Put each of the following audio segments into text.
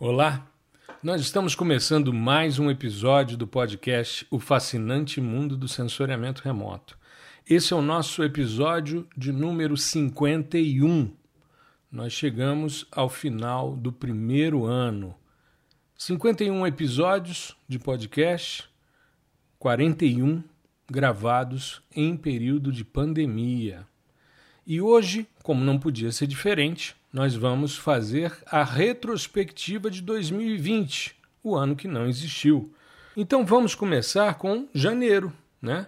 Olá, nós estamos começando mais um episódio do podcast O Fascinante Mundo do Sensoriamento Remoto. Esse é o nosso episódio de número 51. Nós chegamos ao final do primeiro ano. 51 episódios de podcast, 41 gravados em período de pandemia. E hoje, como não podia ser diferente, nós vamos fazer a retrospectiva de 2020, o ano que não existiu. Então vamos começar com janeiro, né?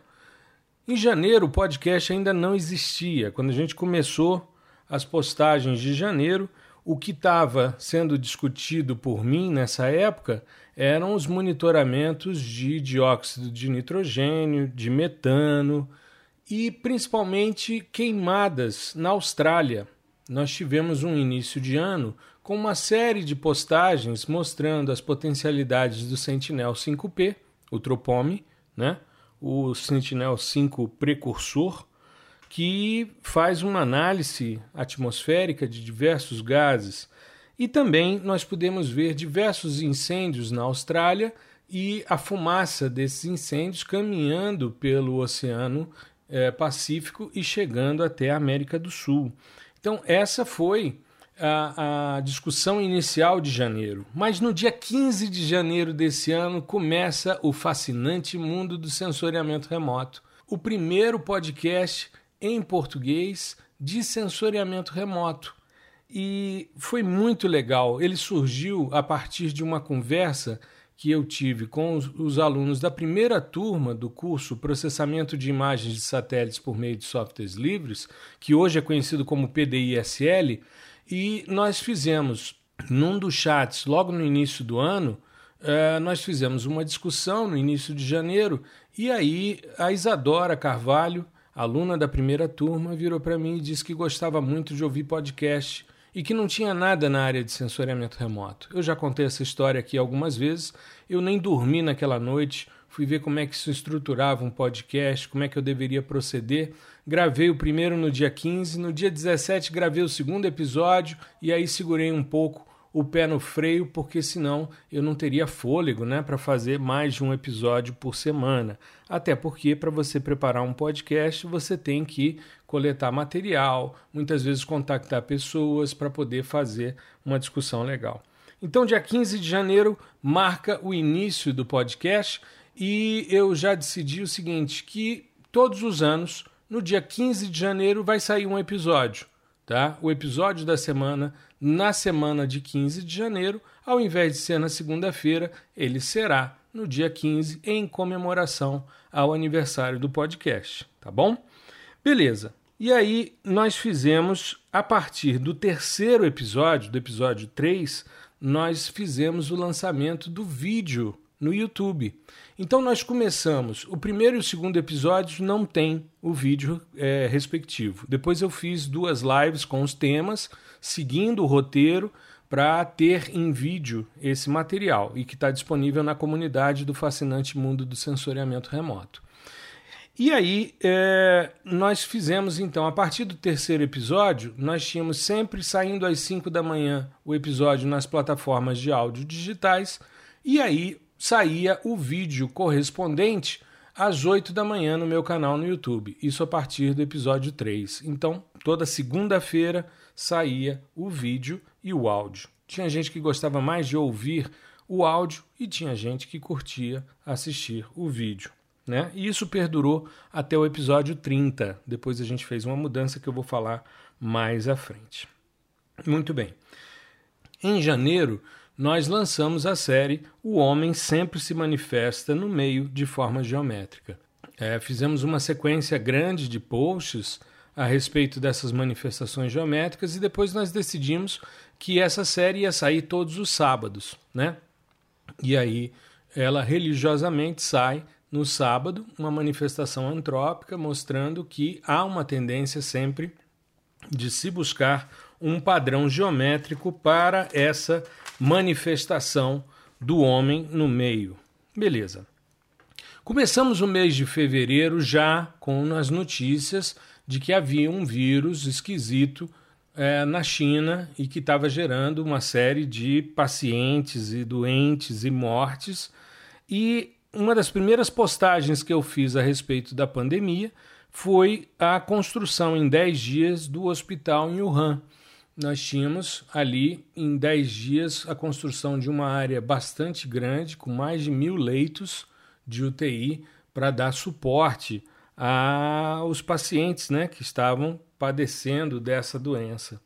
Em janeiro o podcast ainda não existia. Quando a gente começou as postagens de janeiro, o que estava sendo discutido por mim nessa época eram os monitoramentos de dióxido de nitrogênio, de metano e principalmente queimadas na Austrália nós tivemos um início de ano com uma série de postagens mostrando as potencialidades do Sentinel 5P, o Tropome, né? o Sentinel 5 precursor, que faz uma análise atmosférica de diversos gases. E também nós podemos ver diversos incêndios na Austrália e a fumaça desses incêndios caminhando pelo Oceano é, Pacífico e chegando até a América do Sul. Então, essa foi a, a, discussão inicial de janeiro. Mas no dia 15 de janeiro desse ano começa o fascinante mundo do sensoriamento remoto. O primeiro podcast em português de sensoriamento remoto. E foi muito legal. Ele surgiu a partir de uma conversa que eu tive com os, os, alunos da primeira turma do curso Processamento de Imagens de Satélites por meio de softwares livres, que hoje é conhecido como PDISL, e nós fizemos, num dos chats, logo no início do ano, eh, nós fizemos uma discussão no início de janeiro, e aí a Isadora Carvalho, aluna da primeira turma, virou para mim e disse que gostava muito de ouvir podcast e que não tinha nada na área de sensoriamento remoto. Eu já contei essa história aqui algumas vezes. Eu nem dormi naquela noite, fui ver como é que se estruturava um podcast, como é que eu deveria proceder. Gravei o primeiro no dia 15, no dia 17 gravei o segundo episódio e aí segurei um pouco o pé no freio, porque senão eu não teria fôlego né, para fazer mais de um episódio por semana. Até porque, para você preparar um podcast, você tem que coletar material, muitas vezes contactar pessoas para poder fazer uma discussão legal. Então, dia 15 de janeiro marca o início do podcast e eu já decidi o seguinte: que todos os anos, no dia 15 de janeiro, vai sair um episódio tá? O episódio da semana na semana de 15 de janeiro, ao invés de ser na segunda-feira, ele será no dia 15 em comemoração ao aniversário do podcast, tá bom? Beleza. E aí nós fizemos a partir do terceiro episódio, do episódio 3, nós fizemos o lançamento do vídeo no YouTube. Então nós começamos. O primeiro e o segundo episódio não tem o vídeo é, respectivo. Depois eu fiz duas lives com os temas, seguindo o roteiro para ter em vídeo esse material e que está disponível na comunidade do fascinante mundo do sensoriamento remoto. E aí, é, nós fizemos então, a partir do terceiro episódio, nós tínhamos sempre saindo às 5 da manhã o episódio nas plataformas de áudio digitais, e aí saía o vídeo correspondente às 8 da manhã no meu canal no YouTube. Isso a partir do episódio 3. Então, toda segunda-feira saía o vídeo e o áudio. Tinha gente que gostava mais de ouvir o áudio e tinha gente que curtia assistir o vídeo. Né? E isso perdurou até o episódio 30. Depois a gente fez uma mudança que eu vou falar mais à frente. Muito bem. Em janeiro, nós lançamos a série O Homem Sempre Se Manifesta no Meio de Forma Geométrica. É, fizemos uma sequência grande de posts a respeito dessas manifestações geométricas e depois nós decidimos que essa série ia sair todos os sábados, né? E aí ela religiosamente sai no sábado, uma manifestação antrópica mostrando que há uma tendência sempre de se buscar um padrão geométrico para essa manifestação do homem no meio. Beleza. Começamos o mês de fevereiro já com as notícias de que havia um vírus esquisito é, na China e que estava gerando uma série de pacientes e doentes e mortes. E uma das primeiras postagens que eu fiz a respeito da pandemia foi a construção em 10 dias do hospital em Wuhan. Nós tínhamos ali em 10 dias a construção de uma área bastante grande, com mais de mil leitos de UTI, para dar suporte aos pacientes né, que estavam padecendo dessa doença.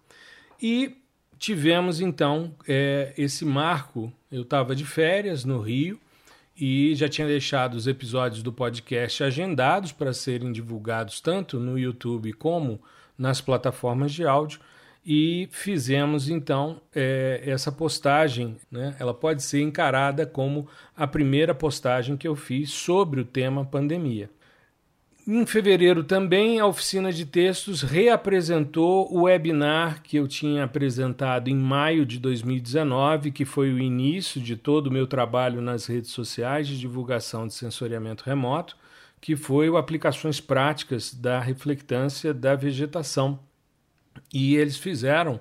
E tivemos então é, esse marco. Eu estava de férias no Rio e já tinha deixado os episódios do podcast agendados para serem divulgados tanto no YouTube como nas plataformas de áudio e fizemos então é, essa postagem. Né? Ela pode ser encarada como a primeira postagem que eu fiz sobre o tema pandemia. Em fevereiro também, a oficina de textos reapresentou o webinar que eu tinha apresentado em maio de 2019, que foi o início de todo o meu trabalho nas redes sociais de divulgação de sensoriamento remoto, que foi o Aplicações Práticas da Reflectância da Vegetação. E eles fizeram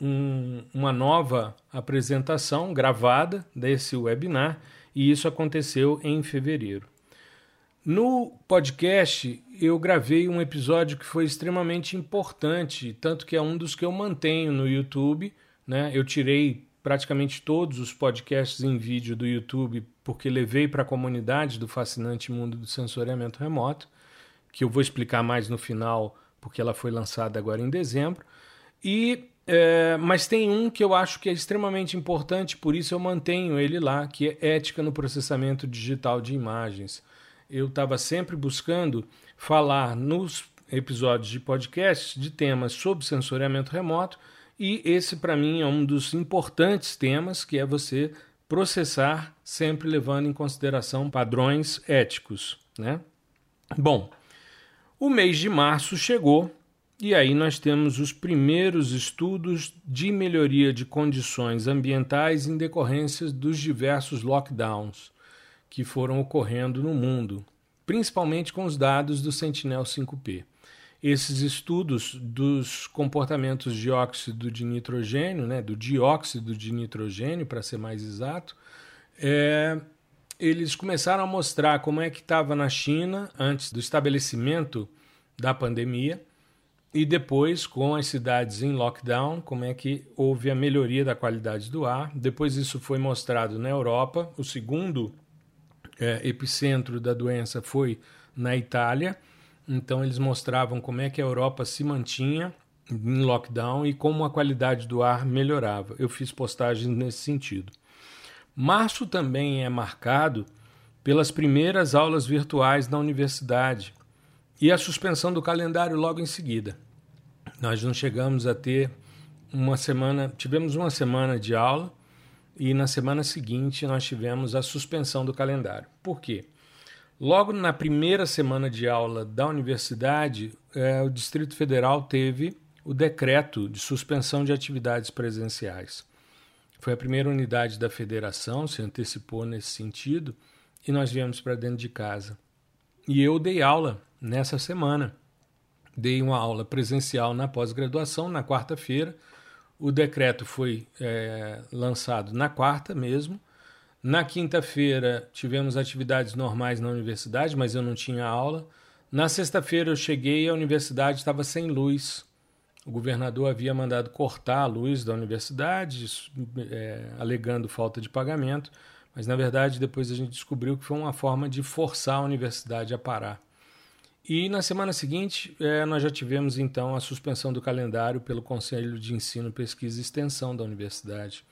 um, uma nova apresentação gravada desse webinar, e isso aconteceu em fevereiro. No podcast, eu gravei um episódio que foi extremamente importante, tanto que é um dos que eu mantenho no YouTube. Né? Eu tirei praticamente todos os podcasts em vídeo do YouTube porque levei para a comunidade do fascinante mundo do sensoriamento remoto, que eu vou explicar mais no final, porque ela foi lançada agora em dezembro. E é, mas tem um que eu acho que é extremamente importante, por isso eu mantenho ele lá, que é ética no processamento digital de imagens eu estava sempre buscando falar nos episódios de podcast de temas sobre sensoriamento remoto e esse para mim é um dos importantes temas que é você processar sempre levando em consideração padrões éticos, né? Bom, o mês de março chegou e aí nós temos os primeiros estudos de melhoria de condições ambientais em decorrência dos diversos lockdowns que foram ocorrendo no mundo, principalmente com os dados do Sentinel-5P. Esses estudos dos comportamentos de óxido de nitrogênio, né, do dióxido de nitrogênio, para ser mais exato, é, eles começaram a mostrar como é que estava na China antes do estabelecimento da pandemia e depois com as cidades em lockdown, como é que houve a melhoria da qualidade do ar. Depois isso foi mostrado na Europa, o segundo é, epicentro da doença foi na Itália. Então eles mostravam como é que a Europa se mantinha em lockdown e como a qualidade do ar melhorava. Eu fiz postagens nesse sentido. Março também é marcado pelas primeiras aulas virtuais na universidade e a suspensão do calendário logo em seguida. Nós não chegamos a ter uma semana, tivemos uma semana de aula e na semana seguinte nós tivemos a suspensão do calendário. Por quê? Logo na primeira semana de aula da universidade, é, o Distrito Federal teve o decreto de suspensão de atividades presenciais. Foi a primeira unidade da federação, se antecipou nesse sentido, e nós viemos para dentro de casa. E eu dei aula nessa semana. Dei uma aula presencial na pós-graduação, na quarta-feira, o decreto foi é, lançado na quarta mesmo. Na quinta-feira tivemos atividades normais na universidade, mas eu não tinha aula. Na sexta-feira eu cheguei e a universidade estava sem luz. O governador havia mandado cortar a luz da universidade, é, alegando falta de pagamento, mas na verdade depois a gente descobriu que foi uma forma de forçar a universidade a parar. E na semana seguinte, é, nós já tivemos então a suspensão do calendário pelo Conselho de Ensino, Pesquisa e Extensão da universidade.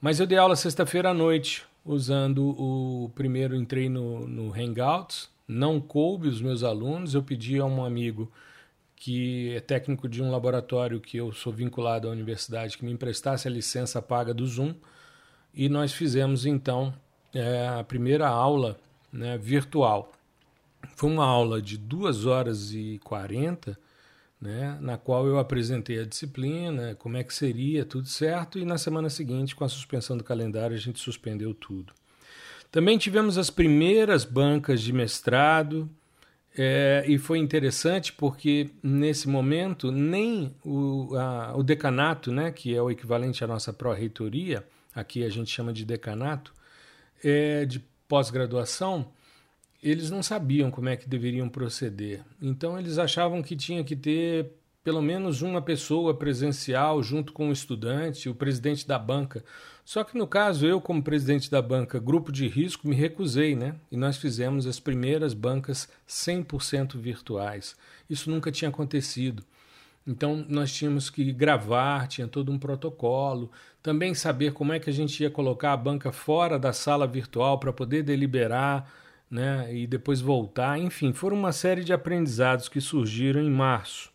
Mas eu dei aula sexta-feira à noite, usando o primeiro entrei no, no Hangouts, não coube os meus alunos, eu pedi a um amigo que é técnico de um laboratório que eu sou vinculado à universidade que me emprestasse a licença paga do Zoom e nós fizemos então é, a primeira aula né, virtual. Foi uma aula de 2 horas e 40, né, na qual eu apresentei a disciplina, como é que seria, tudo certo, e na semana seguinte, com a suspensão do calendário, a gente suspendeu tudo. Também tivemos as primeiras bancas de mestrado, É, e foi interessante porque nesse momento nem o, a, o decanato, né, que é o equivalente à nossa pró-reitoria, aqui a gente chama de decanato, é, de pós-graduação, eles não sabiam como é que deveriam proceder. Então eles achavam que tinha que ter pelo menos uma pessoa presencial junto com o estudante, o presidente da banca. Só que no caso, eu, como presidente da banca Grupo de Risco, me recusei, né? E nós fizemos as primeiras bancas 100% virtuais. Isso nunca tinha acontecido. Então, nós tínhamos que gravar, tinha todo um protocolo, também saber como é que a gente ia colocar a banca fora da sala virtual para poder deliberar, né? E depois voltar. Enfim, foram uma série de aprendizados que surgiram em março.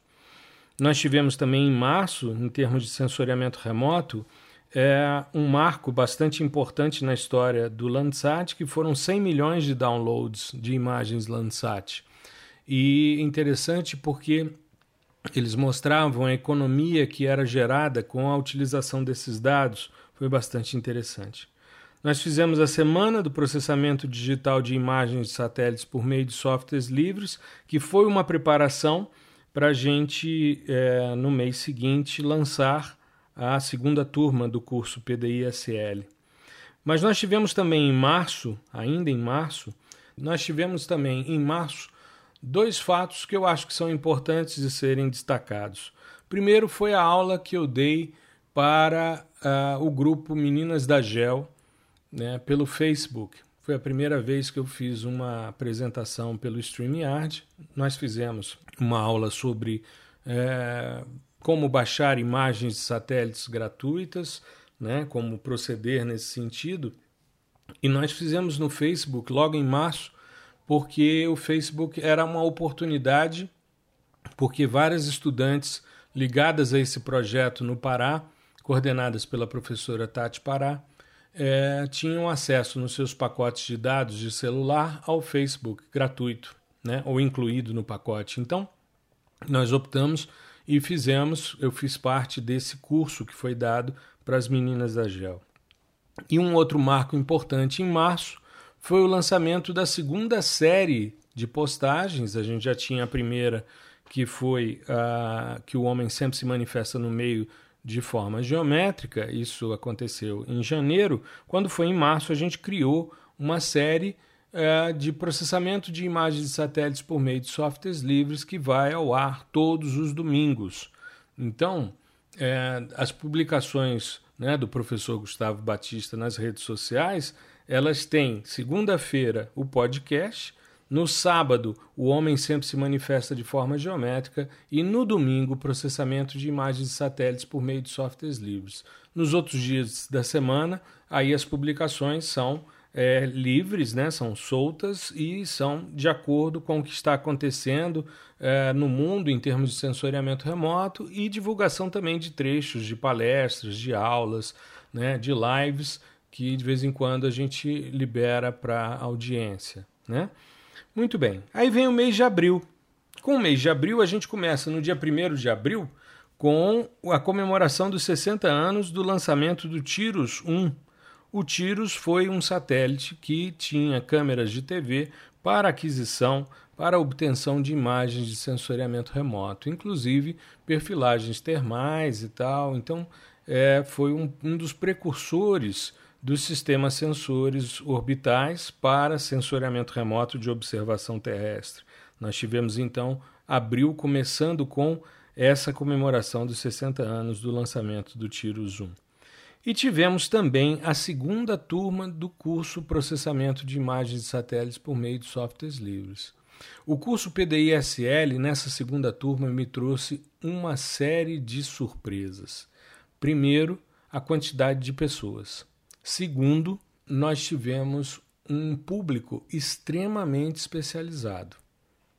Nós tivemos também em março, em termos de sensoriamento remoto, é um marco bastante importante na história do Landsat, que foram 100 milhões de downloads de imagens Landsat. E interessante porque eles mostravam a economia que era gerada com a utilização desses dados, foi bastante interessante. Nós fizemos a semana do processamento digital de imagens de satélites por meio de softwares livres, que foi uma preparação para a gente, é, no mês seguinte, lançar a segunda turma do curso PDI-SL. Mas nós tivemos também em março, ainda em março, nós tivemos também em março dois fatos que eu acho que são importantes de serem destacados. Primeiro foi a aula que eu dei para uh, o grupo Meninas da GEL né, pelo Facebook. Foi a primeira vez que eu fiz uma apresentação pelo StreamYard. Nós fizemos uma aula sobre é, como baixar imagens de satélites gratuitas, né, como proceder nesse sentido. E nós fizemos no Facebook logo em março, porque o Facebook era uma oportunidade, porque várias estudantes ligadas a esse projeto no Pará, coordenadas pela professora Tati Pará, é, tinham acesso nos seus pacotes de dados de celular ao Facebook gratuito, né, ou incluído no pacote. Então, nós optamos e fizemos, eu fiz parte desse curso que foi dado para as meninas da GEL. E um outro marco importante em março foi o lançamento da segunda série de postagens. A gente já tinha a primeira, que foi a que o homem sempre se manifesta no meio de forma geométrica. Isso aconteceu em janeiro. Quando foi em março, a gente criou uma série é, de processamento de imagens de satélites por meio de softwares livres que vai ao ar todos os domingos. Então, é, as publicações né, do professor Gustavo Batista nas redes sociais, elas têm segunda-feira o podcast no sábado, o homem sempre se manifesta de forma geométrica e no domingo, o processamento de imagens de satélites por meio de softwares livres. Nos outros dias da semana, aí as publicações são é, livres, né, são soltas e são de acordo com o que está acontecendo é, no mundo em termos de sensoriamento remoto e divulgação também de trechos de palestras, de aulas, né, de lives que de vez em quando a gente libera para audiência. Né? Muito bem. Aí vem o mês de abril. Com o mês de abril, a gente começa no dia 1 de abril com a comemoração dos 60 anos do lançamento do Tiros 1. O Tiros foi um satélite que tinha câmeras de TV para aquisição, para obtenção de imagens de sensoriamento remoto, inclusive perfilagens termais e tal. Então, é, foi um, um dos precursores dos sistemas sensores orbitais para sensoriamento remoto de observação terrestre. Nós tivemos então abril começando com essa comemoração dos 60 anos do lançamento do Tiro Zoom. E tivemos também a segunda turma do curso Processamento de Imagens de Satélites por meio de softwares livres. O curso PDI-SL, nessa segunda turma, me trouxe uma série de surpresas. Primeiro, a quantidade de pessoas. Segundo, nós tivemos um público extremamente especializado.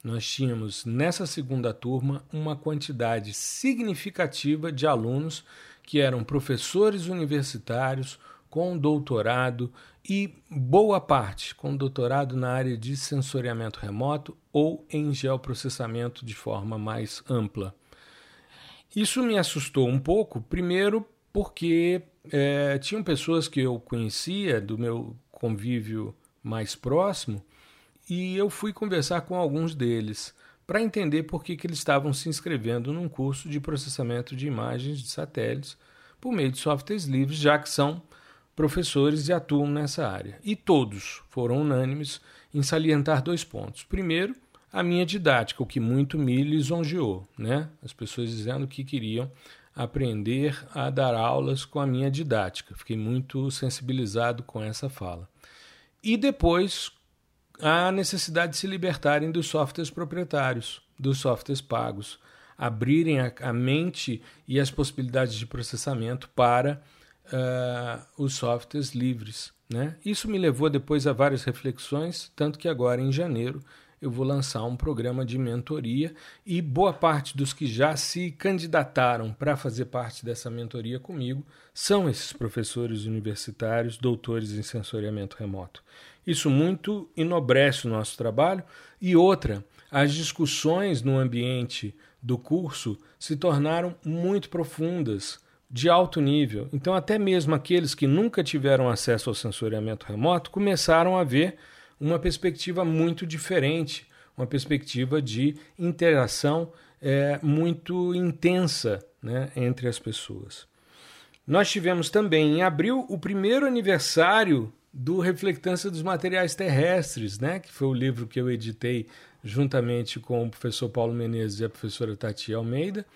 Nós tínhamos nessa segunda turma uma quantidade significativa de alunos que eram professores universitários com doutorado e boa parte com doutorado na área de sensoriamento remoto ou em geoprocessamento de forma mais ampla. Isso me assustou um pouco, primeiro porque é, tinham pessoas que eu conhecia do meu convívio mais próximo e eu fui conversar com alguns deles para entender por que, que eles estavam se inscrevendo num curso de processamento de imagens de satélites por meio de softwares livres, já que são professores e atuam nessa área. E todos foram unânimes em salientar dois pontos. Primeiro, a minha didática, o que muito me lisonjeou, né? As pessoas dizendo que queriam aprender a dar aulas com a minha didática. Fiquei muito sensibilizado com essa fala. E depois, a necessidade de se libertarem dos softwares proprietários, dos softwares pagos, abrirem a, a mente e as possibilidades de processamento para uh, os softwares livres. Né? Isso me levou depois a várias reflexões, tanto que agora, em janeiro, eu vou lançar um programa de mentoria e boa parte dos que já se candidataram para fazer parte dessa mentoria comigo são esses professores universitários, doutores em sensoriamento remoto. Isso muito enobrece o nosso trabalho e outra, as discussões no ambiente do curso se tornaram muito profundas de alto nível. Então, até mesmo aqueles que nunca tiveram acesso ao sensoriamento remoto começaram a ver uma perspectiva muito diferente, uma perspectiva de interação é, muito intensa né, entre as pessoas. Nós tivemos também em abril o primeiro aniversário do Reflectância dos Materiais Terrestres, né, que foi o livro que eu editei juntamente com o professor Paulo Menezes e a professora Tati Almeida,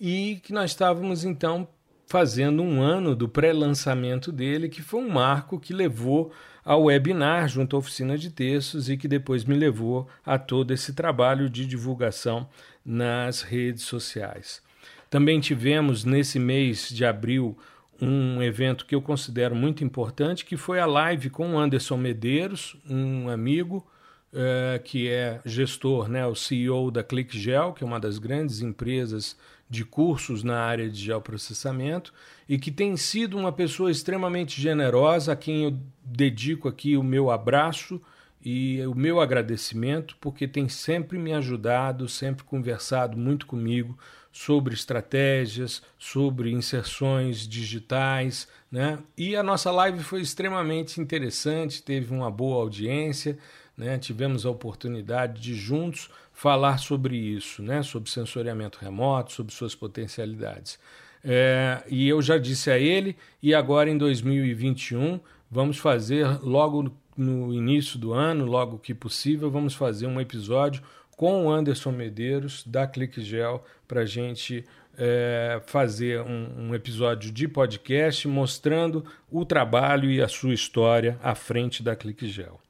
e que nós estávamos então fazendo um ano do pré-lançamento dele, que foi um marco que levou ao webinar junto à oficina de textos e que depois me levou a todo esse trabalho de divulgação nas redes sociais. Também tivemos nesse mês de abril um evento que eu considero muito importante, que foi a live com o Anderson Medeiros, um amigo uh, que é gestor, né, o CEO da ClickGel, que é uma das grandes empresas de cursos na área de geoprocessamento e que tem sido uma pessoa extremamente generosa, a quem eu dedico aqui o meu abraço e o meu agradecimento, porque tem sempre me ajudado, sempre conversado muito comigo sobre estratégias, sobre inserções digitais, né? E a nossa live foi extremamente interessante, teve uma boa audiência, né? Tivemos a oportunidade de juntos falar sobre isso, né? sobre sensoriamento remoto, sobre suas potencialidades. É, e eu já disse a ele, e agora em 2021 vamos fazer, logo no início do ano, logo que possível, vamos fazer um episódio com o Anderson Medeiros da ClickGel para gente é, fazer um, um, episódio de podcast mostrando o trabalho e a sua história à frente da ClickGel.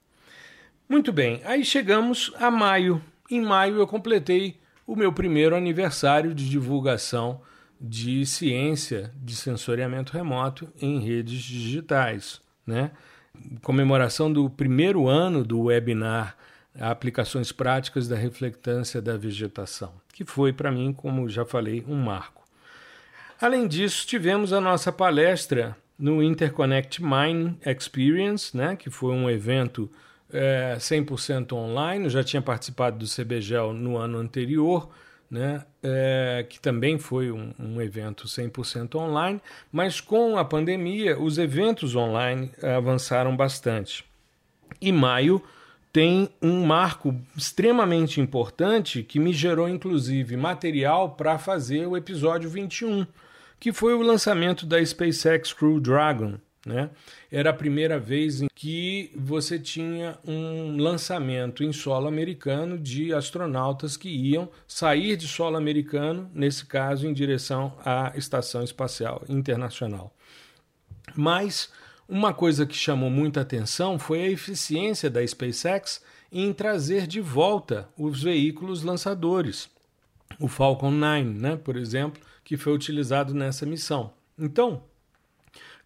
Muito bem, aí chegamos a maio, em maio eu completei o meu primeiro aniversário de divulgação de ciência de sensoriamento remoto em redes digitais, né? Comemoração do primeiro ano do webinar Aplicações Práticas da Reflectância da Vegetação, que foi para mim, como já falei, um marco. Além disso, tivemos a nossa palestra no Interconnect Mining Experience, né, que foi um evento é, 100% online, eu já tinha participado do CBGEL no ano anterior, né, é, que também foi um, um, evento 100% online, mas com a pandemia os eventos online avançaram bastante. E maio tem um marco extremamente importante que me gerou inclusive material para fazer o episódio 21, que foi o lançamento da SpaceX Crew Dragon. Né? Era a primeira vez em que você tinha um lançamento em solo americano de astronautas que iam sair de solo americano, nesse caso em direção à Estação Espacial Internacional. Mas uma coisa que chamou muita atenção foi a eficiência da SpaceX em trazer de volta os veículos lançadores. O Falcon 9, né, por exemplo, que foi utilizado nessa missão. Então,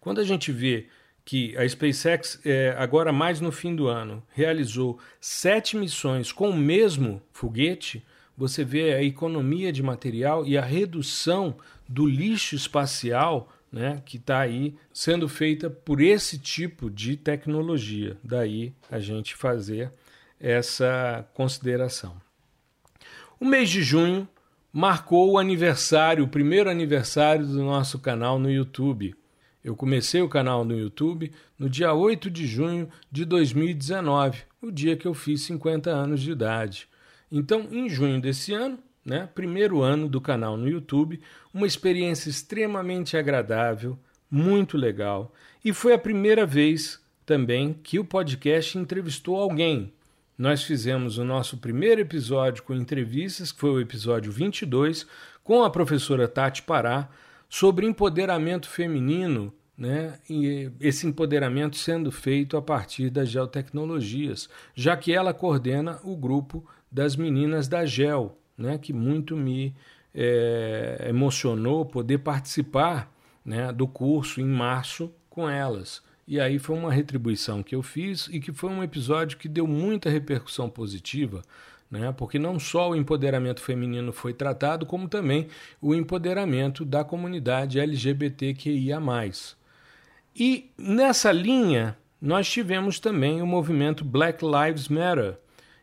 quando a gente vê que a SpaceX, é, agora mais no fim do ano, realizou sete missões com o mesmo foguete, você vê a economia de material e a redução do lixo espacial né, que está aí sendo feita por esse tipo de tecnologia. Daí a gente fazer essa consideração. O mês de junho marcou o aniversário, o primeiro aniversário do nosso canal no YouTube. Eu comecei o canal no YouTube no dia 8 de junho de 2019, o dia que eu fiz 50 anos de idade. Então, em junho desse ano, né, primeiro ano do canal no YouTube, uma experiência extremamente agradável, muito legal, e foi a primeira vez também que o podcast entrevistou alguém. Nós fizemos o nosso primeiro episódio com entrevistas, que foi o episódio 22, com a professora Tati Pará, sobre empoderamento feminino né, e esse empoderamento sendo feito a partir das geotecnologias, já que ela coordena o grupo das meninas da GEL, né, que muito me é, emocionou poder participar né, do curso em março com elas. E aí foi uma retribuição que eu fiz e que foi um episódio que deu muita repercussão positiva, né? porque não só o empoderamento feminino foi tratado, como também o empoderamento da comunidade LGBTQIA. E nessa linha, nós tivemos também o movimento Black Lives Matter.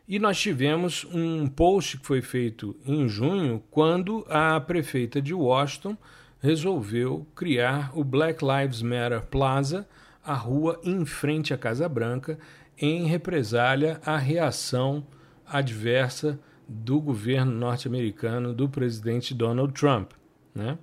E nós tivemos um post que foi feito em junho, quando a prefeita de Washington resolveu criar o Black Lives Matter Plaza, a rua em frente à Casa Branca, em represália à reação adversa do governo norte-americano do presidente Donald Trump. Né?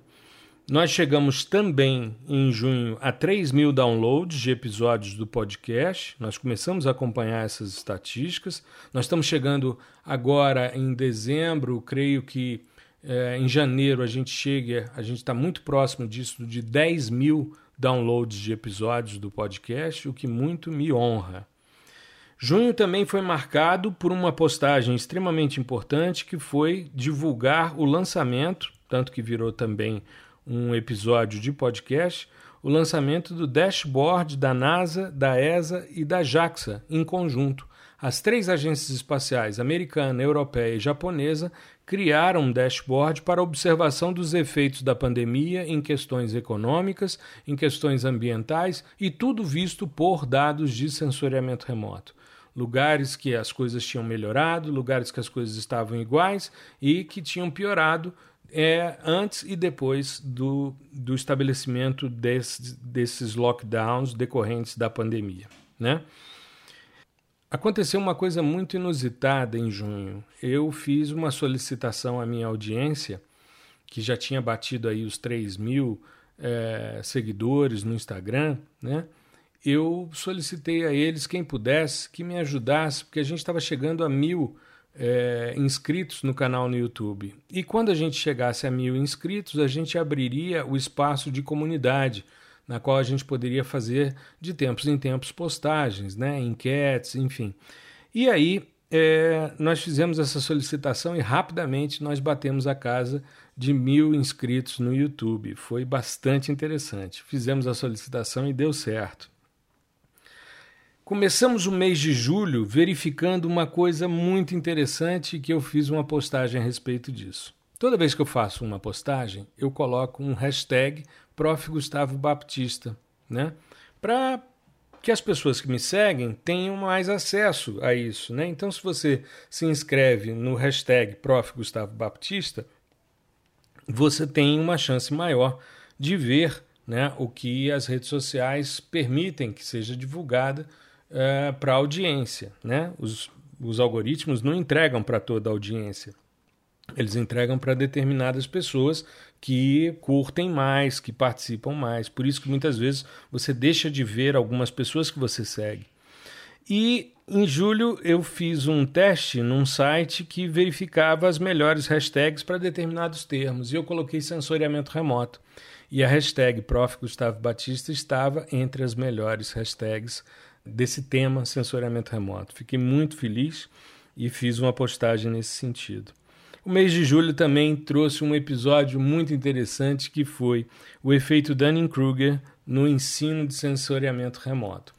Nós chegamos também em junho a 3 mil downloads de episódios do podcast. Nós começamos a acompanhar essas estatísticas. Nós estamos chegando agora em dezembro, creio que é, em janeiro a gente chega, a gente está muito próximo disso, de 10 mil downloads de episódios do podcast, o que muito me honra. Junho também foi marcado por uma postagem extremamente importante que foi divulgar o lançamento, tanto que virou também um episódio de podcast, o lançamento do dashboard da NASA, da ESA e da JAXA em conjunto. As três agências espaciais, americana, europeia e japonesa, criaram um dashboard para observação dos efeitos da pandemia em questões econômicas, em questões ambientais e tudo visto por dados de sensoriamento remoto. Lugares que as coisas tinham melhorado, lugares que as coisas estavam iguais e que tinham piorado é antes e depois do, do estabelecimento desse, desses lockdowns decorrentes da pandemia. Né? Aconteceu uma coisa muito inusitada em junho. Eu fiz uma solicitação à minha audiência, que já tinha batido aí os 3 mil é, seguidores no Instagram, né? Eu solicitei a eles, quem pudesse, que me ajudasse, porque a gente estava chegando a mil é, inscritos no canal no YouTube. E quando a gente chegasse a mil inscritos, a gente abriria o espaço de comunidade, na qual a gente poderia fazer de tempos em tempos postagens, né, enquetes, enfim. E aí é, nós fizemos essa solicitação e rapidamente nós batemos a casa de mil inscritos no YouTube. Foi bastante interessante. Fizemos a solicitação e deu certo. Começamos o mês de julho verificando uma coisa muito interessante que eu fiz uma postagem a respeito disso. Toda vez que eu faço uma postagem, eu coloco um hashtag Prof. Gustavo Baptista, né? Para que as pessoas que me seguem tenham mais acesso a isso, né? Então, se você se inscreve no hashtag Prof. Gustavo Baptista, você tem uma chance maior de ver né, o que as redes sociais permitem que seja divulgado é, para a audiência. Né? Os, os algoritmos não entregam para toda a audiência. Eles entregam para determinadas pessoas que curtem mais, que participam mais. Por isso que muitas vezes você deixa de ver algumas pessoas que você segue. E em julho eu fiz um teste num site que verificava as melhores hashtags para determinados termos e eu coloquei sensoriamento remoto. E a hashtag Prof. Gustavo Batista estava entre as melhores hashtags desse tema sensoriamento remoto. Fiquei muito feliz e fiz uma postagem nesse sentido. O mês de julho também trouxe um episódio muito interessante que foi o efeito Dunning-Kruger no ensino de sensoriamento remoto.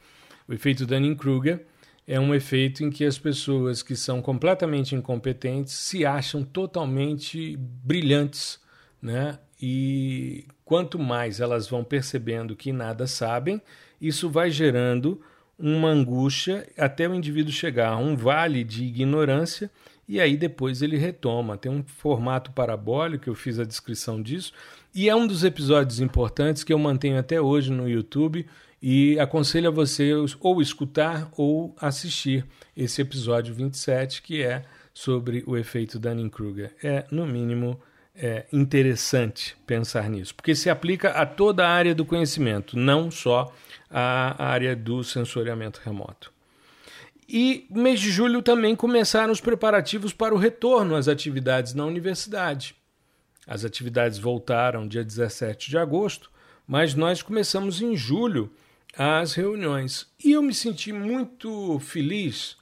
O efeito Dunning-Kruger é um efeito em que as pessoas que são completamente incompetentes se acham totalmente brilhantes, né? E quanto mais elas vão percebendo que nada sabem, isso vai gerando uma angústia até o indivíduo chegar a um vale de ignorância e aí depois ele retoma. Tem um formato parabólico, eu fiz a descrição disso, e é um dos episódios importantes que eu mantenho até hoje no YouTube E aconselho a você ou escutar ou assistir esse episódio 27, que é sobre o efeito Dunning-Kruger. É, no mínimo, é interessante pensar nisso, porque se aplica a toda a área do conhecimento, não só a área do sensoriamento remoto. E mês de julho também começaram os preparativos para o retorno às atividades na universidade. As atividades voltaram dia 17 de agosto, mas nós começamos em julho as reuniões. E eu me senti muito feliz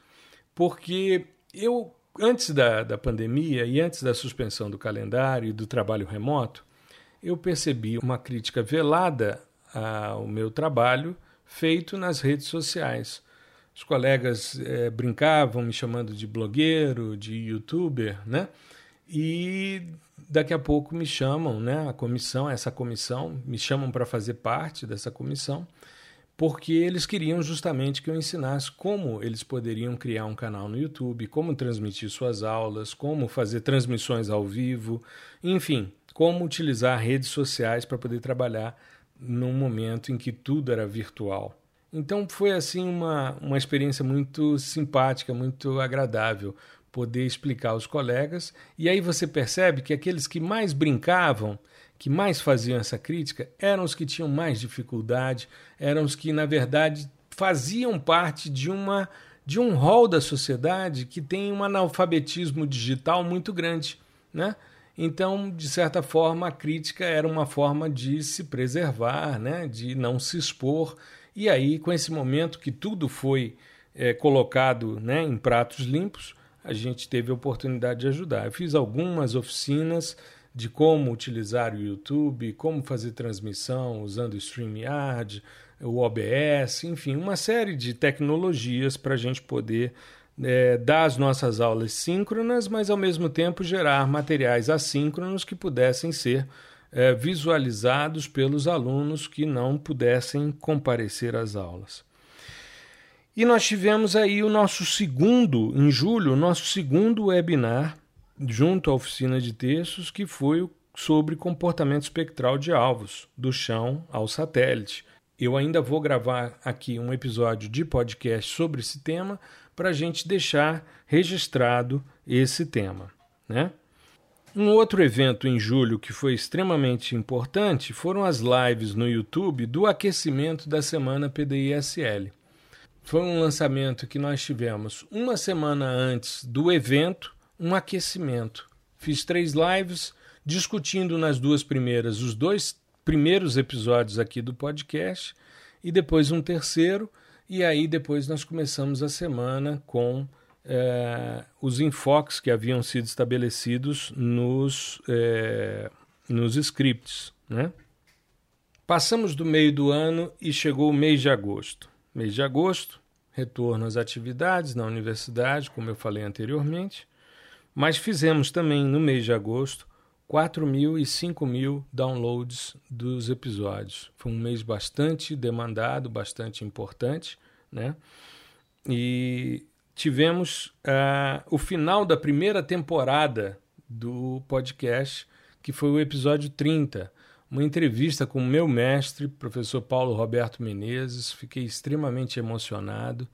porque eu, antes da, da pandemia e antes da suspensão do calendário e do trabalho remoto, eu percebi uma crítica velada ao meu trabalho feito nas redes sociais. Os colegas é, brincavam me chamando de blogueiro, de youtuber, né? E daqui a pouco me chamam, né? A comissão, essa comissão, me chamam para fazer parte dessa comissão, porque eles queriam justamente que eu ensinasse como eles poderiam criar um canal no YouTube, como transmitir suas aulas, como fazer transmissões ao vivo, enfim, como utilizar redes sociais para poder trabalhar num momento em que tudo era virtual. Então foi assim uma, uma experiência muito simpática, muito agradável poder explicar aos colegas. E aí você percebe que aqueles que mais brincavam, que mais faziam essa crítica, eram os que tinham mais dificuldade, eram os que na verdade faziam parte de uma de um rol da sociedade que tem um analfabetismo digital muito grande, né? Então, de certa forma, a crítica era uma forma de se preservar, né? de não se expor. E aí, com esse momento que tudo foi é, colocado né, em pratos limpos, a gente teve a oportunidade de ajudar. Eu fiz algumas oficinas de como utilizar o YouTube, como fazer transmissão usando o StreamYard, o OBS, enfim, uma série de tecnologias para a gente poder é, dar as nossas aulas síncronas, mas ao mesmo tempo gerar materiais assíncronos que pudessem ser é, visualizados pelos alunos que não pudessem comparecer às aulas. E nós tivemos aí o nosso segundo, em julho, o nosso segundo webinar junto à oficina de textos, que foi sobre comportamento espectral de alvos, do chão ao satélite. Eu ainda vou gravar aqui um episódio de podcast sobre esse tema, para a gente deixar registrado esse tema. Né? Um outro evento em julho que foi extremamente importante foram as lives no YouTube do aquecimento da semana PDI-SL. Foi um lançamento que nós tivemos uma semana antes do evento, um aquecimento. Fiz três lives discutindo nas duas primeiras os dois primeiros episódios aqui do podcast e depois um terceiro e aí depois nós começamos a semana com é, os enfoques que haviam sido estabelecidos nos, é, nos scripts. Né? Passamos do meio do ano e chegou o mês de agosto. Mês de agosto, retorno às atividades na universidade, como eu falei anteriormente, mas fizemos também no mês de agosto 4 mil e 5 mil downloads dos episódios. Foi um mês bastante demandado, bastante importante, né? E tivemos uh, o final da primeira temporada do podcast, que foi o episódio 30, uma entrevista com o meu mestre, professor Paulo Roberto Menezes. Fiquei extremamente emocionado.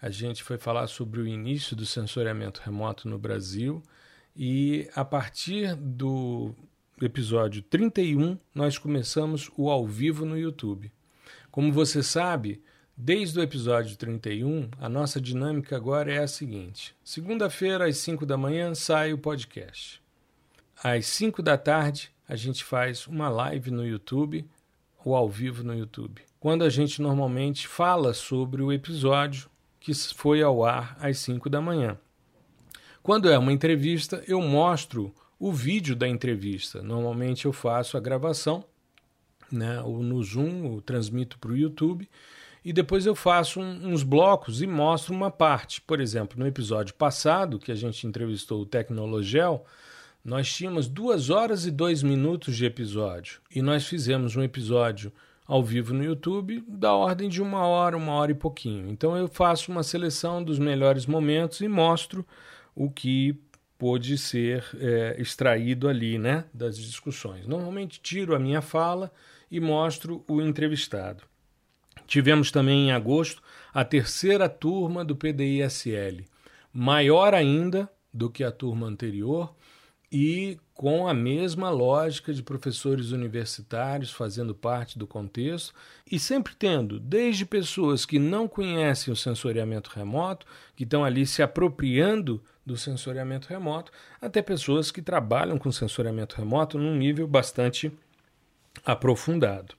A gente foi falar sobre o início do sensoriamento remoto no Brasil e a partir do episódio 31, nós começamos o ao vivo no YouTube. Como você sabe, desde o episódio 31, a nossa dinâmica agora é a seguinte: segunda-feira, às 5 da manhã, sai o podcast. Às 5 da tarde, a gente faz uma live no YouTube ou ao vivo no YouTube, quando a gente normalmente fala sobre o episódio que foi ao ar às 5 da manhã. Quando é uma entrevista, eu mostro o vídeo da entrevista. Normalmente eu faço a gravação, né, ou no Zoom, ou transmito para o YouTube, e depois eu faço um, uns blocos e mostro uma parte. Por exemplo, no episódio passado, que a gente entrevistou o Tecnologel, nós tínhamos duas horas e dois minutos de episódio. E nós fizemos um episódio ao vivo no YouTube da ordem de uma hora, uma hora e pouquinho. Então eu faço uma seleção dos melhores momentos e mostro o que pôde ser é, extraído ali né, das discussões. Normalmente tiro a minha fala e mostro o entrevistado. Tivemos também em agosto a terceira turma do PDISL, maior ainda do que a turma anterior e com a mesma lógica de professores universitários fazendo parte do contexto e sempre tendo, desde pessoas que não conhecem o sensoriamento remoto, que estão ali se apropriando do sensoriamento remoto, até pessoas que trabalham com sensoriamento remoto num nível bastante aprofundado.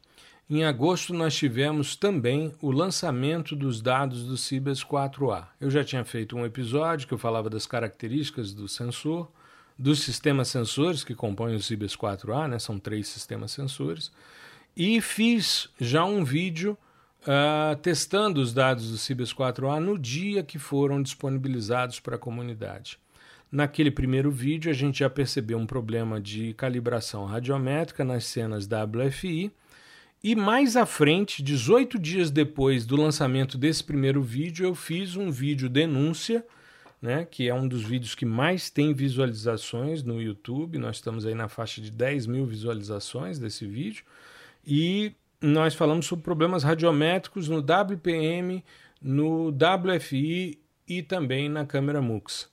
Em agosto, nós tivemos também o lançamento dos dados do Cibers 4A. Eu já tinha feito um episódio que eu falava das características do sensor, dos sistemas sensores que compõem o Cibers 4A, né? são três sistemas sensores, e fiz já um vídeo uh, testando os dados do Cibers 4A no dia que foram disponibilizados para a comunidade. Naquele primeiro vídeo, a gente já percebeu um problema de calibração radiométrica nas cenas WFI e mais à frente, 18 dias depois do lançamento desse primeiro vídeo, eu fiz um vídeo denúncia, né, que é um dos vídeos que mais tem visualizações no YouTube. Nós estamos aí na faixa de 10 mil visualizações desse vídeo. E nós falamos sobre problemas radiométricos no WPM, no WFI e também na câmera MUX.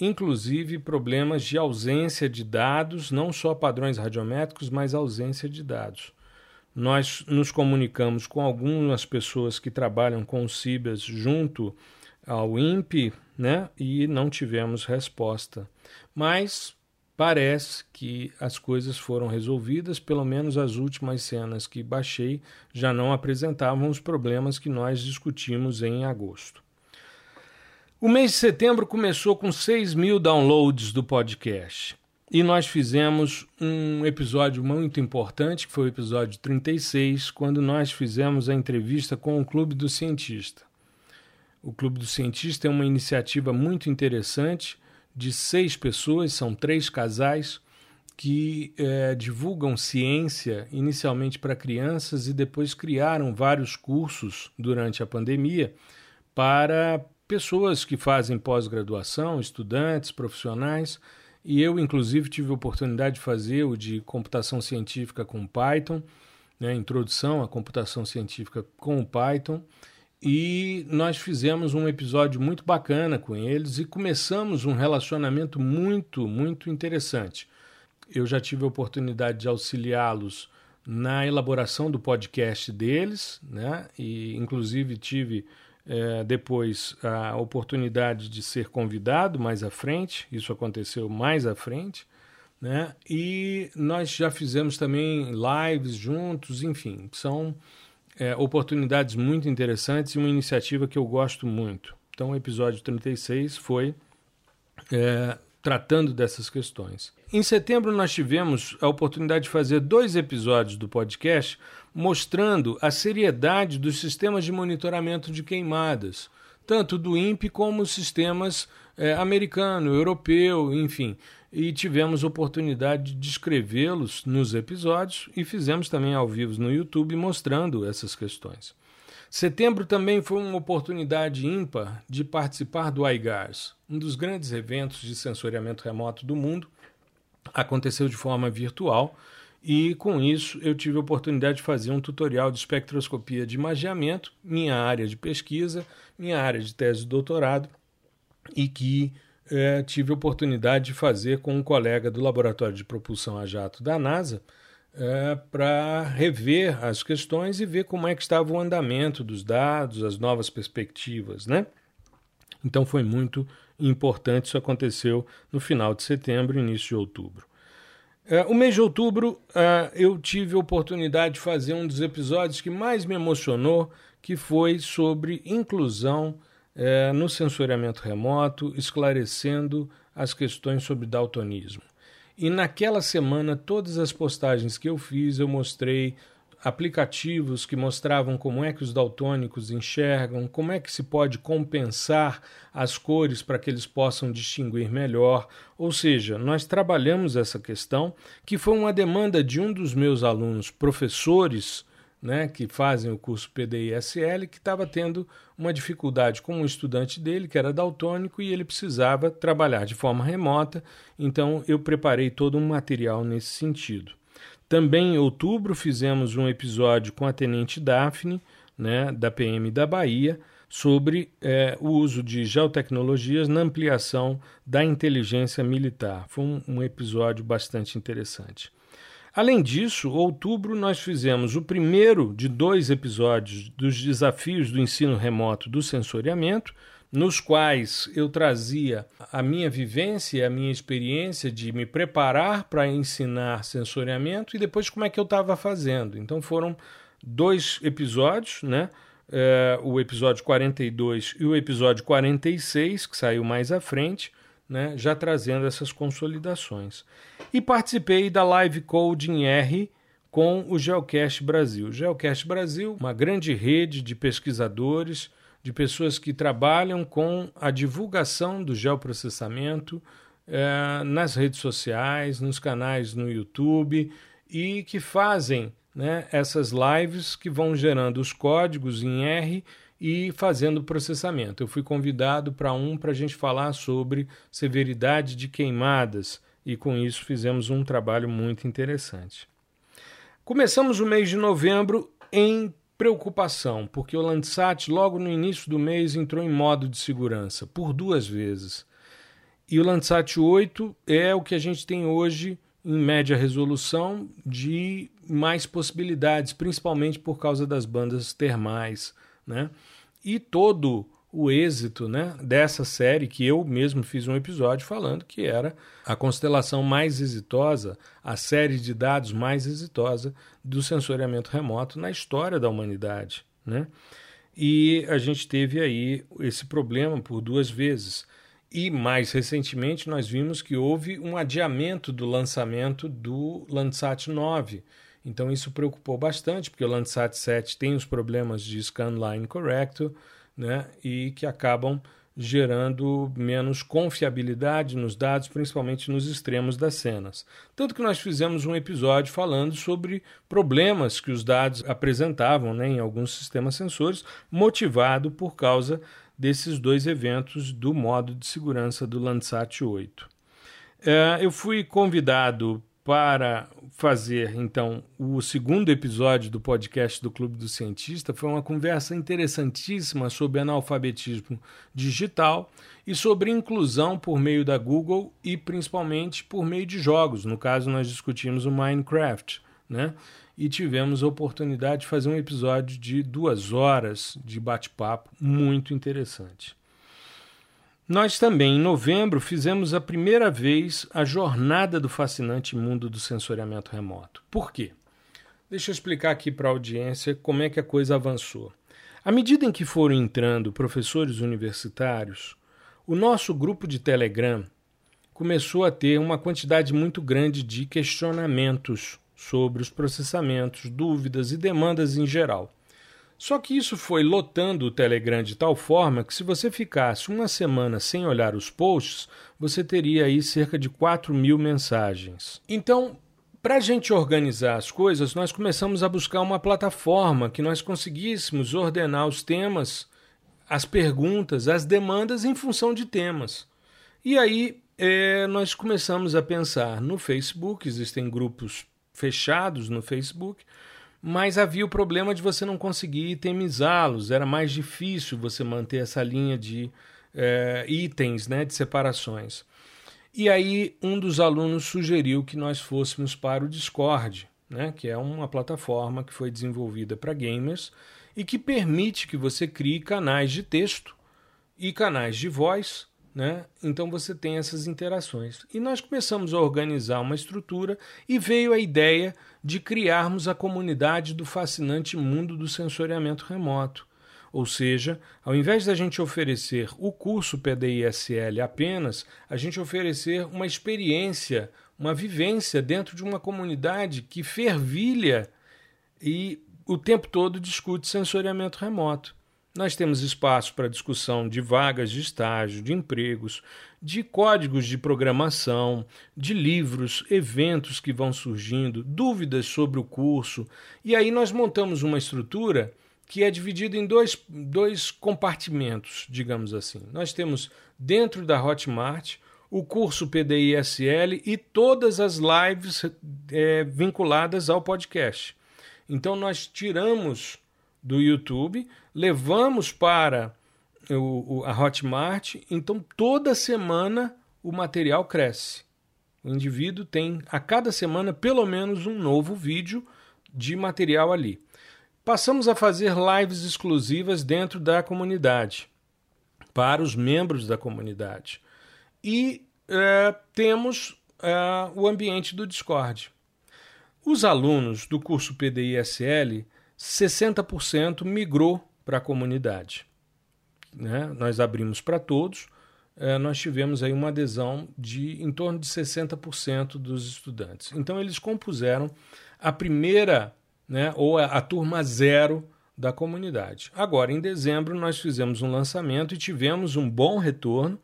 Inclusive problemas de ausência de dados, não só padrões radiométricos, mas ausência de dados. Nós nos comunicamos com algumas pessoas que trabalham com o CIBAS junto ao INPE né, e não tivemos resposta. Mas parece que as coisas foram resolvidas, pelo menos as últimas cenas que baixei já não apresentavam os problemas que nós discutimos em agosto. O mês de setembro começou com 6 mil downloads do podcast. E nós fizemos um episódio muito importante, que foi o episódio 36, quando nós fizemos a entrevista com o Clube do Cientista. O Clube do Cientista é uma iniciativa muito interessante de seis pessoas, são três casais, que é, divulgam ciência inicialmente para crianças e depois criaram vários cursos durante a pandemia para pessoas que fazem pós-graduação, estudantes, profissionais. E eu, inclusive, tive a oportunidade de fazer o de computação científica com Python, né, introdução à computação científica com Python, e nós fizemos um episódio muito bacana com eles e começamos um relacionamento muito, muito interessante. Eu já tive a oportunidade de auxiliá-los na elaboração do podcast deles, né? E inclusive tive é, depois a oportunidade de ser convidado mais à frente, isso aconteceu mais à frente, né? E nós já fizemos também lives juntos, enfim, são é, oportunidades muito interessantes e uma iniciativa que eu gosto muito. Então, o episódio 36 foi é, tratando dessas questões. Em setembro, nós tivemos a oportunidade de fazer dois episódios do podcast mostrando a seriedade dos sistemas de monitoramento de queimadas, tanto do INPE como os sistemas é, americano, europeu, enfim. E tivemos oportunidade de descrevê-los nos episódios e fizemos também ao vivo no YouTube mostrando essas questões. Setembro também foi uma oportunidade ímpar de participar do iGARS, um dos grandes eventos de sensoriamento remoto do mundo. Aconteceu de forma virtual e com isso eu tive a oportunidade de fazer um tutorial de espectroscopia de imageamento, minha área de pesquisa, minha área de tese de doutorado, e que é, tive a oportunidade de fazer com um colega do Laboratório de Propulsão a Jato da NASA, é, para rever as questões e ver como é que estava o andamento dos dados, as novas perspectivas, né? Então foi muito importante, isso aconteceu no final de setembro, início de outubro. É, o mês de outubro é, eu tive a oportunidade de fazer um dos episódios que mais me emocionou, que foi sobre inclusão é, no sensoriamento remoto, esclarecendo as questões sobre daltonismo. E naquela semana, todas as postagens que eu fiz, eu mostrei aplicativos que mostravam como é que os daltônicos enxergam, como é que se pode compensar as cores para que eles possam distinguir melhor. Ou seja, nós trabalhamos essa questão, que foi uma demanda de um dos meus alunos, professores, né, que fazem o curso PDI-SL, que estava tendo uma dificuldade com um estudante dele, que era daltônico, e ele precisava trabalhar de forma remota, então eu preparei todo um material nesse sentido. Também em outubro fizemos um episódio com a Tenente Daphne, né, da PM da Bahia sobre é, o uso de geotecnologias na ampliação da inteligência militar. Foi um, um episódio bastante interessante. Além disso, outubro nós fizemos o primeiro de dois episódios dos desafios do ensino remoto do sensoriamento, nos quais eu trazia a minha vivência, a minha experiência de me preparar para ensinar sensoriamento e depois como é que eu estava fazendo. Então foram dois episódios, né? É, o episódio 42 e o episódio 46, que saiu mais à frente, né, já trazendo essas consolidações. E participei da Live Coding R com o Geocast Brasil. Geocast Brasil, uma grande rede de pesquisadores, de pessoas que trabalham com a divulgação do geoprocessamento é, nas redes sociais, nos canais no YouTube e que fazem né, essas lives que vão gerando os códigos em R e fazendo processamento. Eu fui convidado para um para a gente falar sobre severidade de queimadas e com isso fizemos um trabalho muito interessante. Começamos o mês de novembro em preocupação, porque o Landsat logo no início do mês entrou em modo de segurança por duas vezes. E o Landsat 8 é o que a gente tem hoje em média resolução de mais possibilidades, principalmente por causa das bandas termais né? E todo o êxito né, dessa série, que eu mesmo fiz um episódio falando que era a constelação mais exitosa, a série de dados mais exitosa do sensoriamento remoto na história da humanidade. Né? E a gente teve aí esse problema por duas vezes. E mais recentemente nós vimos que houve um adiamento do lançamento do Landsat 9 então isso preocupou bastante, porque o Landsat 7 tem os problemas de scanline correcto, né, e que acabam gerando menos confiabilidade nos dados, principalmente nos extremos das cenas. Tanto que nós fizemos um episódio falando sobre problemas que os dados apresentavam né, em alguns sistemas sensores, motivado por causa desses dois eventos do modo de segurança do Landsat 8. É, eu fui convidado para fazer então o segundo episódio do podcast do Clube do Cientista foi uma conversa interessantíssima sobre analfabetismo digital e sobre inclusão por meio da Google e principalmente por meio de jogos. No caso, nós discutimos o Minecraft, né? E tivemos a oportunidade de fazer um episódio de duas horas de bate-papo muito interessante. Nós também, em novembro, fizemos a primeira vez a jornada do fascinante mundo do sensoriamento remoto. Por quê? Deixa eu explicar aqui para a audiência como é que a coisa avançou. À medida em que foram entrando professores universitários, o nosso grupo de Telegram começou a ter uma quantidade muito grande de questionamentos sobre os processamentos, dúvidas e demandas em geral. Só que isso foi lotando o Telegram de tal forma que se você ficasse uma semana sem olhar os posts, você teria aí cerca de 4 mil mensagens. Então, para a gente organizar as coisas, nós começamos a buscar uma plataforma que nós conseguíssemos ordenar os temas, as perguntas, as demandas em função de temas. E aí é, nós começamos a pensar no Facebook, existem grupos fechados no Facebook, mas havia o problema de você não conseguir itemizá-los, era mais difícil você manter essa linha de é, itens, né, de separações. E aí um dos alunos sugeriu que nós fôssemos para o Discord, né, que é uma plataforma que foi desenvolvida para gamers e que permite que você crie canais de texto e canais de voz né? Então você tem essas interações. E nós começamos a organizar uma estrutura e veio a ideia de criarmos a comunidade do fascinante mundo do sensoriamento remoto. Ou seja, ao invés da gente oferecer o curso PDISL apenas, a gente oferecer uma experiência, uma vivência dentro de uma comunidade que fervilha e o tempo todo discute sensoriamento remoto. Nós temos espaço para discussão de vagas de estágio, de empregos, de códigos de programação, de livros, eventos que vão surgindo, dúvidas sobre o curso. E aí nós montamos uma estrutura que é dividida em dois, dois compartimentos, digamos assim. Nós temos dentro da Hotmart o curso PDISL e todas as lives é, vinculadas ao podcast. Então nós tiramos do YouTube, levamos para o, o, a Hotmart, então toda semana o material cresce. O indivíduo tem a cada semana pelo menos um novo vídeo de material ali. Passamos a fazer lives exclusivas dentro da comunidade, para os membros da comunidade. E é, temos é, o ambiente do Discord. Os alunos do curso PDI-SL, 60% migrou para a comunidade. Né? Nós abrimos para todos, é, nós tivemos aí uma adesão de em torno de 60% dos estudantes. Então eles compuseram a primeira, né, ou a, a turma zero da comunidade. Agora, em dezembro, nós fizemos um lançamento e tivemos um bom retorno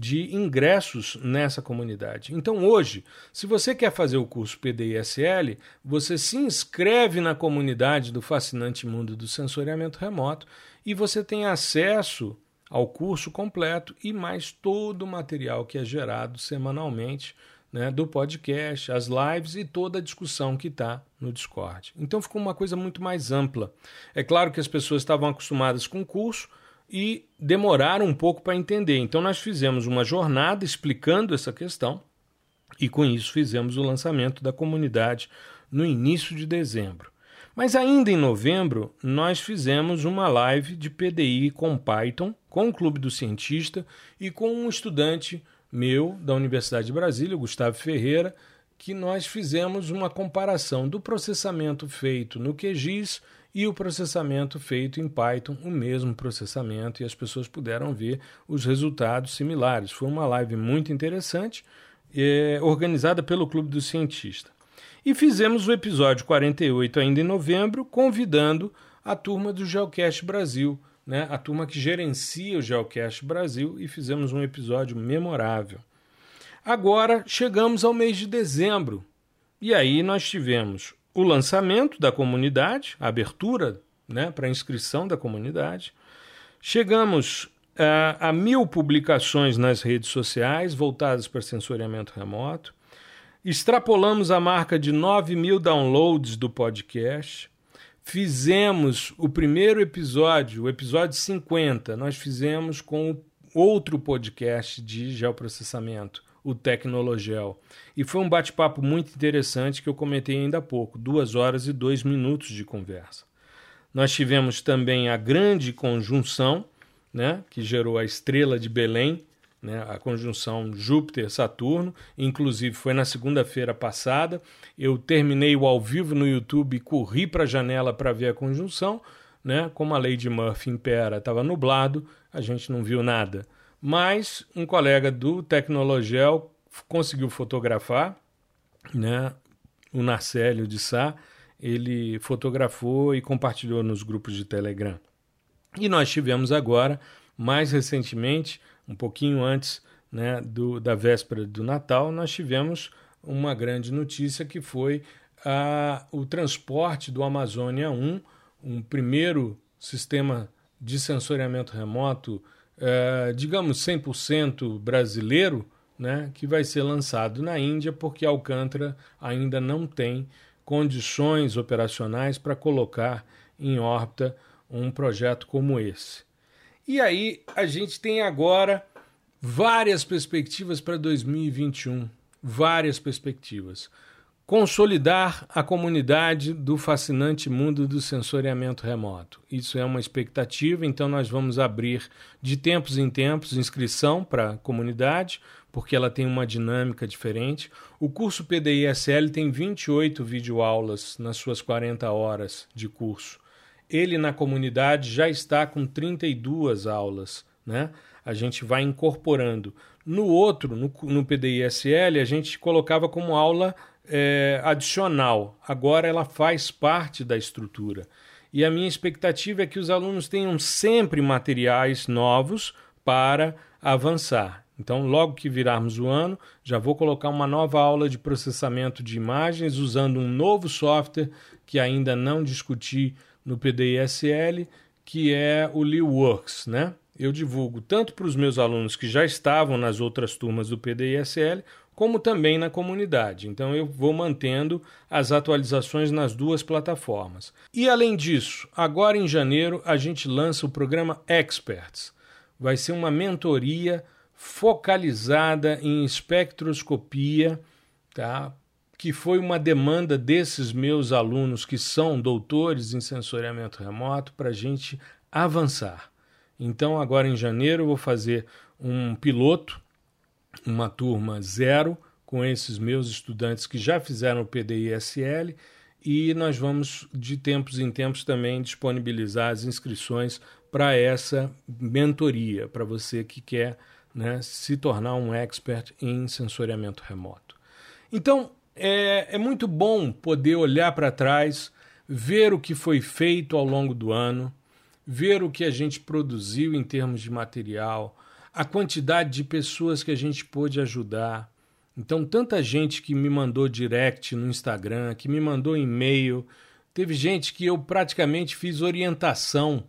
de ingressos nessa comunidade. Então, hoje, se você quer fazer o curso PDISL, você se inscreve na comunidade do Fascinante Mundo do Sensoriamento Remoto e você tem acesso ao curso completo e mais todo o material que é gerado semanalmente né, do podcast, as lives e toda a discussão que está no Discord. Então ficou uma coisa muito mais ampla. É claro que as pessoas estavam acostumadas com o curso, e demoraram um pouco para entender. Então, nós fizemos uma jornada explicando essa questão e, com isso, fizemos o lançamento da comunidade no início de dezembro. Mas ainda em novembro, nós fizemos uma live de PDI com Python, com o Clube do Cientista e com um estudante meu da Universidade de Brasília, Gustavo Ferreira, que nós fizemos uma comparação do processamento feito no QGIS e o processamento feito em Python, o mesmo processamento, e as pessoas puderam ver os resultados similares. Foi uma live muito interessante, é, organizada pelo Clube do Cientista. E fizemos o episódio 48 ainda em novembro, convidando a turma do Geocast Brasil, né, a turma que gerencia o Geocast Brasil, e fizemos um episódio memorável. Agora chegamos ao mês de dezembro, e aí nós tivemos o lançamento da comunidade, a abertura né, para inscrição da comunidade. Chegamos a, a mil publicações nas redes sociais voltadas para sensoriamento remoto. Extrapolamos a marca de 9 mil downloads do podcast. Fizemos o primeiro episódio, o episódio 50, nós fizemos com outro podcast de geoprocessamento, o Tecnologel. E foi um bate-papo muito interessante que eu comentei ainda há pouco, duas horas e dois minutos de conversa. Nós tivemos também a grande conjunção, né, que gerou a estrela de Belém, né, a conjunção Júpiter-Saturno, inclusive foi na segunda-feira passada. Eu terminei o ao vivo no YouTube e corri para a janela para ver a conjunção. Né, como a lei de Murphy impera, estava nublado, a gente não viu nada mas um colega do Tecnologel conseguiu fotografar, né? O Narcélio de Sá, ele fotografou e compartilhou nos grupos de Telegram. E nós tivemos agora, mais recentemente, um pouquinho antes né, do, da véspera do Natal, nós tivemos uma grande notícia que foi a, o transporte do Amazônia 1, um primeiro sistema de sensoriamento remoto é, digamos, 100% brasileiro, né, que vai ser lançado na Índia, porque Alcântara ainda não tem condições operacionais para colocar em órbita um projeto como esse. E aí a gente tem agora várias perspectivas para 2021, várias perspectivas consolidar a comunidade do fascinante mundo do sensoriamento remoto. Isso é uma expectativa, então nós vamos abrir de tempos em tempos inscrição para a comunidade, porque ela tem uma dinâmica diferente. O curso PDISL tem 28 videoaulas nas suas 40 horas de curso. Ele na comunidade já está com 32 aulas, né? A gente vai incorporando. No outro, no, no PDISL, a gente colocava como aula é, adicional, agora ela faz parte da estrutura. E a minha expectativa é que os alunos tenham sempre materiais novos para avançar. Então, logo que virarmos o ano, já vou colocar uma nova aula de processamento de imagens usando um novo software que ainda não discuti no PDISL, que é o LeeWorks, né? eu divulgo tanto para os meus alunos que já estavam nas outras turmas do PDISL, como também na comunidade. Então eu vou mantendo as atualizações nas duas plataformas. E além disso, agora em janeiro a gente lança o programa Experts. Vai ser uma mentoria focalizada em espectroscopia, tá? que foi uma demanda desses meus alunos que são doutores em sensoriamento remoto para a gente avançar. Então, agora em janeiro, eu vou fazer um piloto, uma turma zero, com esses meus estudantes que já fizeram o PDI-SL e nós vamos, de tempos em tempos, também disponibilizar as inscrições para essa mentoria, para você que quer né, se tornar um expert em sensoriamento remoto. Então, é, é muito bom poder olhar para trás, ver o que foi feito ao longo do ano, ver o que a gente produziu em termos de material, a quantidade de pessoas que a gente pôde ajudar. Então, tanta gente que me mandou direct no Instagram, que me mandou e-mail. Teve gente que eu praticamente fiz orientação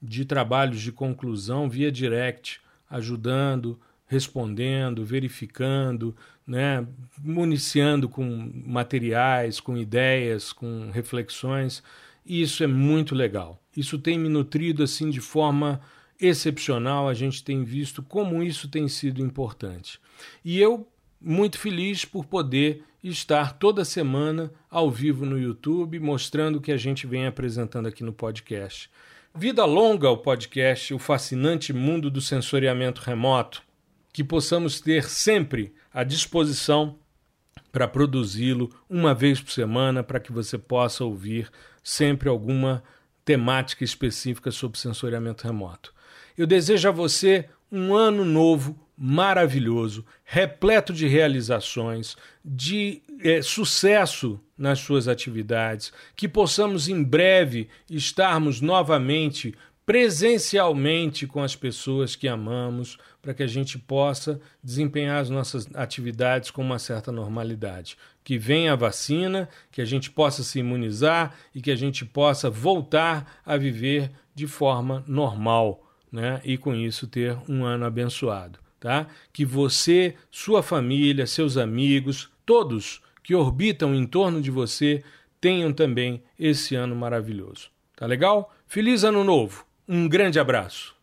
de trabalhos de conclusão via direct, ajudando, respondendo, verificando, né, municiando com materiais, com ideias, com reflexões. E isso é muito legal. Isso tem me nutrido assim de forma excepcional. A gente tem visto como isso tem sido importante. E eu muito feliz por poder estar toda semana ao vivo no YouTube, mostrando o que a gente vem apresentando aqui no podcast. Vida longa ao podcast O Fascinante Mundo do Sensoriamento Remoto que possamos ter sempre à disposição para produzi-lo uma vez por semana, para que você possa ouvir sempre alguma temática específica sobre sensoriamento remoto. Eu desejo a você um ano novo maravilhoso, repleto de realizações, de é, sucesso nas suas atividades, que possamos em breve estarmos novamente presencialmente com as pessoas que amamos, para que a gente possa desempenhar as nossas atividades com uma certa normalidade. Que venha a vacina, que a gente possa se imunizar e que a gente possa voltar a viver de forma normal, né? E com isso ter um ano abençoado, tá? Que você, sua família, seus amigos, todos que orbitam em torno de você tenham também esse ano maravilhoso. Tá legal? Feliz ano novo! Um grande abraço.